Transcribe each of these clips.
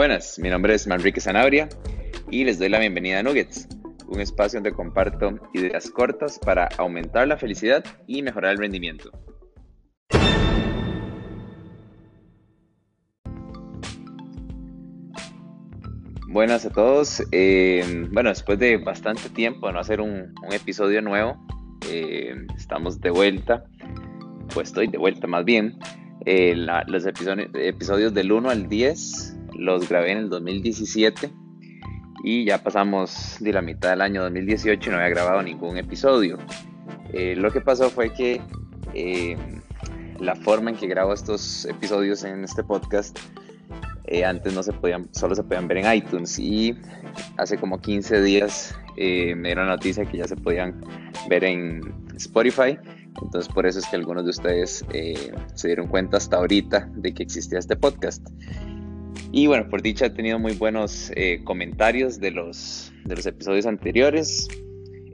Buenas, mi nombre es Manrique Zanabria y les doy la bienvenida a Nuggets, un espacio donde comparto ideas cortas para aumentar la felicidad y mejorar el rendimiento. Buenas a todos. Eh, bueno, después de bastante tiempo de no hacer un, episodio nuevo, eh, estamos de vuelta, pues estoy de vuelta más bien. Eh, los episodios, episodios del 1 al 10 los grabé en el 2017 y ya pasamos de la mitad del año 2018 y no había grabado ningún episodio. lo que pasó fue que la forma en que grabo estos episodios en este podcast eh, antes no se podían, solo se podían ver en iTunes y hace como 15 días eh, me dieron la noticia que ya se podían ver en Spotify. Entonces por eso es que algunos de ustedes eh, se dieron cuenta hasta ahorita de que existía este podcast. Y bueno, por dicha he tenido muy buenos comentarios de los, de los episodios anteriores.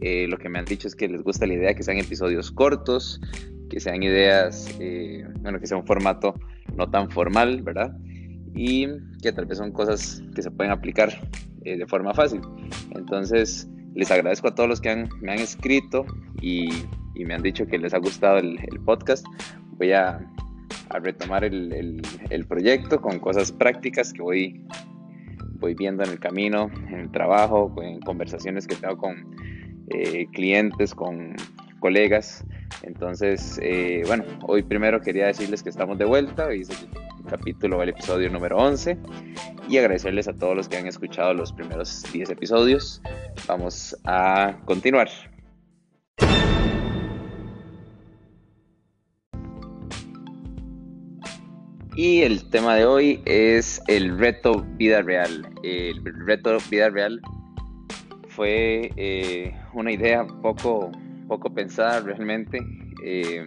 lo que me han dicho es que les gusta la idea de que sean episodios cortos, que sean ideas, bueno, que sea un formato no tan formal, ¿verdad? y que tal vez son cosas que se pueden aplicar eh, de forma fácil. Entonces, les agradezco a todos los que me han escrito y, me han dicho que les ha gustado el, podcast. Voy a, retomar el, proyecto con cosas prácticas que voy, voy viendo en el camino, en el trabajo, en conversaciones que tengo con eh, clientes, con colegas. Entonces, eh, bueno, hoy primero quería decirles que estamos de vuelta. Hoy capítulo, el episodio número 11. Y agradecerles a todos los que han escuchado los primeros 10 episodios. Vamos a continuar. Y el tema de hoy es el reto vida real. El reto vida real fue eh, una idea poco, poco pensada realmente. Eh,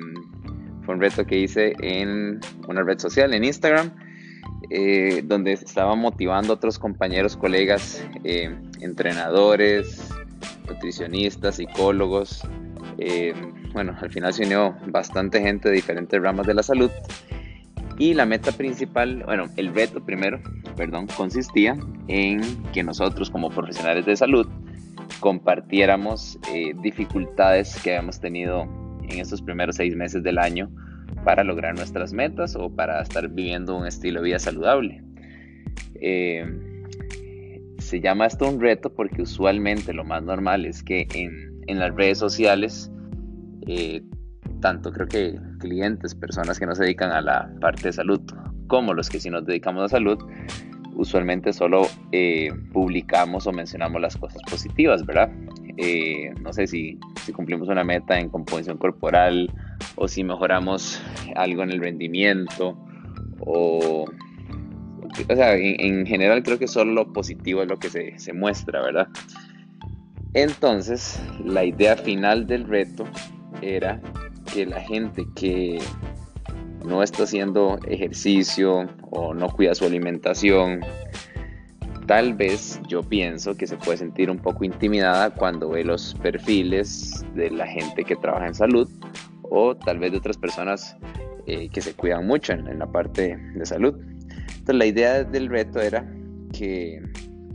fue un reto que hice en una red social, en Instagram, eh, donde estaba motivando a otros compañeros, colegas, eh, entrenadores, nutricionistas, psicólogos. Eh, bueno, al final se unió bastante gente de diferentes ramas de la salud. Y la meta principal, bueno, el reto primero, perdón, consistía en que nosotros como profesionales de salud compartiéramos dificultades que habíamos tenido en estos primeros seis meses del año para lograr nuestras metas o para estar viviendo un estilo de vida saludable. Eh, se llama esto un reto porque usualmente lo más normal es que en, en las redes sociales, eh, tanto creo que clientes, personas que no se dedican a la parte de salud, como los que sí nos dedicamos a salud, usualmente solo eh, publicamos o mencionamos las cosas positivas, ¿verdad? Eh, no sé si, si, cumplimos una meta en composición corporal o si mejoramos algo en el rendimiento o, o sea, en, general creo que solo lo positivo es lo que se, se muestra, ¿verdad? Entonces, la idea final del reto era que la gente que no está haciendo ejercicio o no cuida su alimentación, tal vez yo pienso que se puede sentir un poco intimidada cuando ve los perfiles de la gente que trabaja en salud o tal vez de otras personas eh, que se cuidan mucho en, la parte de salud. Entonces la idea del reto era que,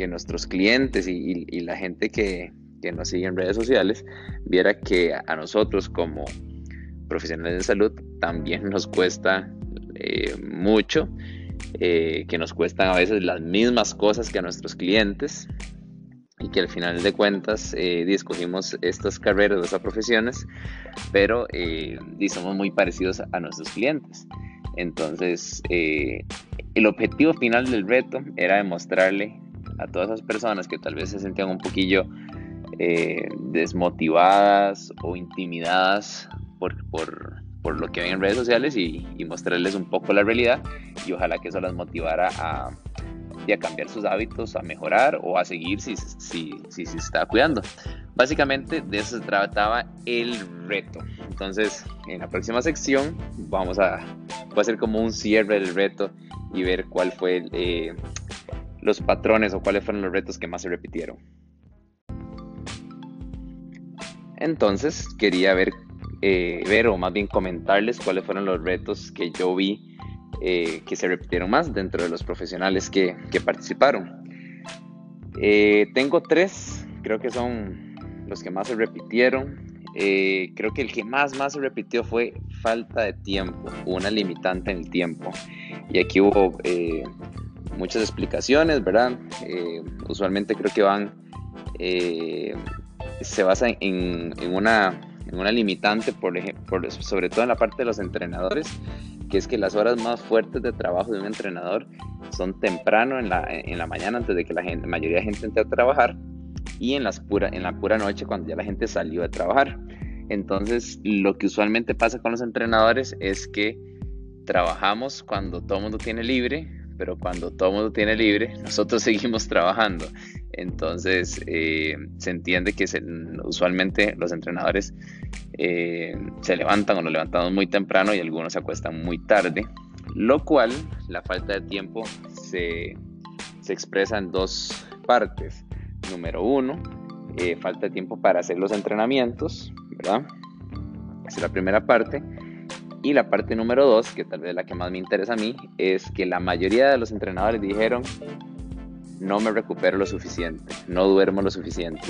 nuestros clientes y, la gente que, que, nos sigue en redes sociales viera que a nosotros como profesionales de salud también nos cuesta eh, mucho eh, que nos cuestan a veces las mismas cosas que a nuestros clientes y que al final de cuentas eh, estas carreras, estas profesiones, pero eh, somos muy parecidos a nuestros clientes. Entonces, eh, el objetivo final del reto era demostrarle a todas esas personas que tal vez se sentían un poquillo desmotivadas o intimidadas por, por, por lo que ven en redes sociales y, mostrarles un poco la realidad y ojalá que eso las motivara a, a cambiar sus hábitos, a mejorar o a seguir si, si, si, se está cuidando. Básicamente de eso se trataba el reto. Entonces, en la próxima sección vamos a, a hacer como un cierre del reto y ver cuál fue eh, los patrones o cuáles fueron los retos que más se repitieron. Entonces, quería ver eh, ver o más bien comentarles cuáles fueron los retos que yo vi eh, que se repitieron más dentro de los profesionales que, participaron. Eh, tengo tres, creo que son los que más se repitieron. Eh, creo que el que más, más se repitió fue falta de tiempo, una limitante en el tiempo. Y aquí hubo muchas explicaciones, ¿verdad? usualmente creo que van, se basa en, en una limitante, por ejemplo, sobre todo en la parte de los entrenadores, que es que las horas más fuertes de trabajo de un entrenador son temprano en la, en la mañana antes de que la, mayoría de gente entre a trabajar y en, las pura, en la pura noche cuando ya la gente salió a trabajar. Entonces, lo que usualmente pasa con los entrenadores es que trabajamos cuando todo el mundo tiene libre, pero cuando todo el mundo tiene libre, nosotros seguimos trabajando. Entonces, eh, se entiende que usualmente los entrenadores eh, se levantan o nos levantamos muy temprano y algunos se acuestan muy tarde, lo cual la falta de tiempo se, expresa en dos partes. Número uno, eh, falta de tiempo para hacer los entrenamientos, ¿verdad? Esa es la primera parte. Y la parte número dos, que tal vez la que más me interesa a mí, es que la mayoría de los entrenadores dijeron, no me recupero lo suficiente, no duermo lo suficiente.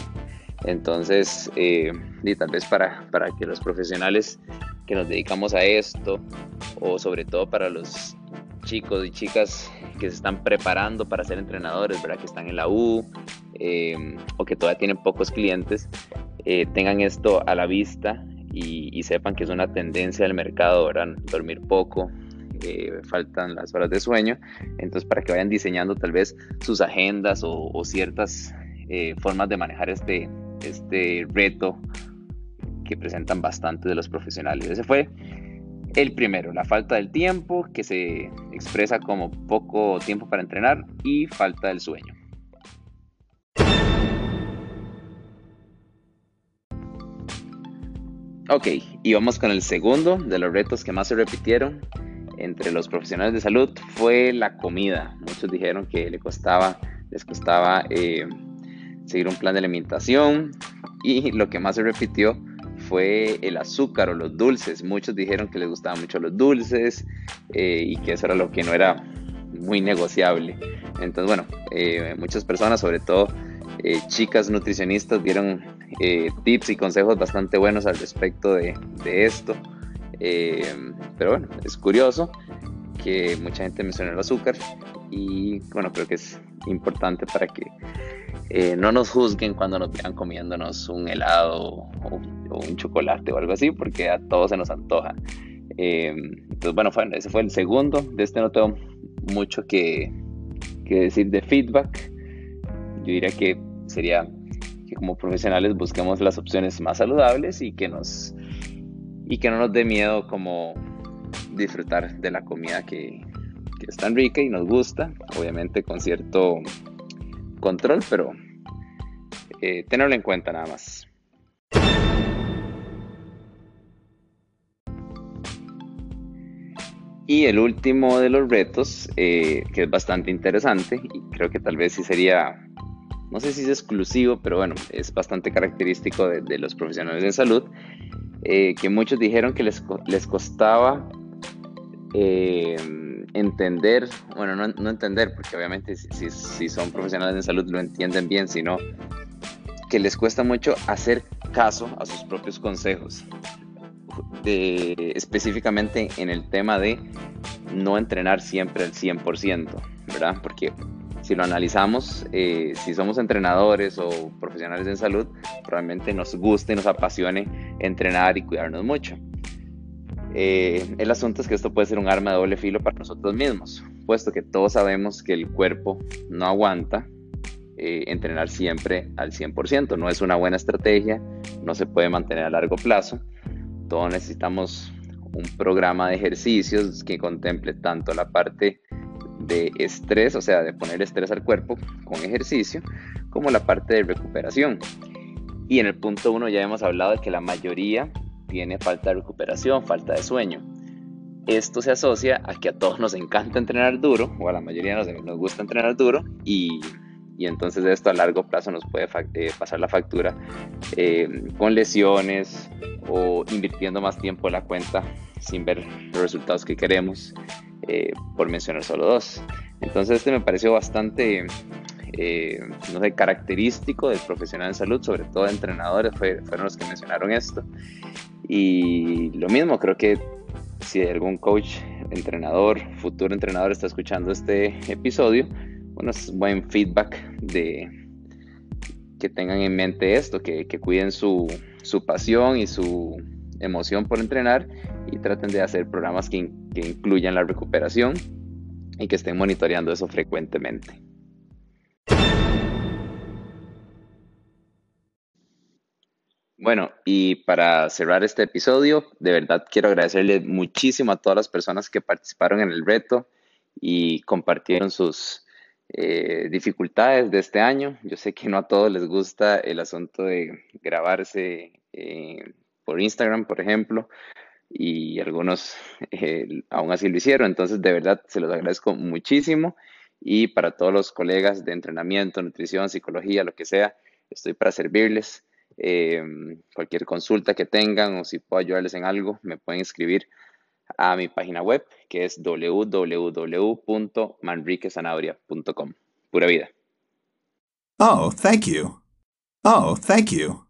Entonces, eh, y tal vez para, para que los profesionales que nos dedicamos a esto, o sobre todo para los chicos y chicas que se están preparando para ser entrenadores, ¿verdad? que están en la U eh, o que todavía tienen pocos clientes, eh, tengan esto a la vista y, sepan que es una tendencia del mercado, ¿verdad? dormir poco, faltan las horas de sueño, entonces para que vayan diseñando tal vez sus agendas o, ciertas formas de manejar este, este reto que presentan bastante de los profesionales. Ese fue el primero, la falta del tiempo, que se expresa como poco tiempo para entrenar y falta del sueño. Ok, y vamos con el segundo de los retos que más se repitieron entre los profesionales de salud fue la comida. Muchos dijeron que le costaba, les costaba eh, seguir un plan de alimentación y lo que más se repitió fue el azúcar o los dulces. Muchos dijeron que les gustaban mucho los dulces eh, y que eso era lo que no era muy negociable. Entonces, bueno, eh, muchas personas, sobre todo eh, chicas nutricionistas, dieron tips y consejos bastante buenos al respecto de, esto. pero bueno, es curioso que mucha gente menciona el azúcar y bueno, creo que es importante para que eh, no nos juzguen cuando nos vean comiéndonos un helado o, un chocolate o algo así, porque a todos se nos antoja. Eh, entonces, bueno, ese fue el segundo. De este no tengo mucho que, decir de feedback. Yo diría que sería que como profesionales busquemos las opciones más saludables y que nos y que no nos dé miedo como disfrutar de la comida que, que es tan rica y nos gusta, obviamente con cierto control, pero eh, tenerlo en cuenta nada más. Y el último de los retos, eh, que es bastante interesante y creo que tal vez sí sería, no sé si es exclusivo, pero bueno, es bastante característico de, los profesionales de salud, eh, que muchos dijeron que les, les costaba entender, bueno, no, entender, porque obviamente si, si, son profesionales de salud lo entienden bien, sino que les cuesta mucho hacer caso a sus propios consejos, específicamente en el tema de no entrenar siempre al 100%, ¿verdad? Porque si lo analizamos, eh, si somos entrenadores o profesionales en salud, probablemente nos guste y nos apasione entrenar y cuidarnos mucho. Eh, el asunto es que esto puede ser un arma de doble filo para nosotros mismos, puesto que todos sabemos que el cuerpo no aguanta eh, entrenar siempre al 100%, no es una buena estrategia, no se puede mantener a largo plazo, todos necesitamos un programa de ejercicios que contemple tanto la parte de estrés, o sea, de poner estrés al cuerpo con ejercicio, como la parte de recuperación. Y en el punto 1 ya hemos hablado de que la mayoría tiene falta de recuperación, falta de sueño. Esto se asocia a que a todos nos encanta entrenar duro, o a la mayoría nos, nos gusta entrenar duro, y, y entonces esto a largo plazo nos puede eh, pasar la factura eh, con lesiones o invirtiendo más tiempo en la cuenta sin ver los resultados que queremos, eh, por mencionar solo dos. Entonces este me pareció bastante, no sé, característico del profesional en salud, sobre todo de entrenadores, fueron los que mencionaron esto. Y lo mismo, creo que si algún coach, entrenador, futuro entrenador está escuchando este episodio, bueno, es buen feedback de que tengan en mente esto, que, cuiden su, pasión y su emoción por entrenar y traten de hacer programas que, que incluyan la recuperación y que estén monitoreando eso frecuentemente. Bueno, y para cerrar este episodio, de verdad quiero agradecerle muchísimo a todas las personas que participaron en el reto y compartieron sus, eh, dificultades de este año. Yo sé que no a todos les gusta el asunto de grabarse eh, por Instagram, por ejemplo, y algunos eh, aún así lo hicieron. Entonces, de verdad, se los agradezco muchísimo. Y para todos los colegas de entrenamiento, nutrición, psicología, lo que sea, estoy para servirles. cualquier consulta que tengan o si puedo ayudarles en algo, me pueden escribir a mi página web que es www.manriquezanabria.com. Pura vida. Oh, thank you. Oh, thank you.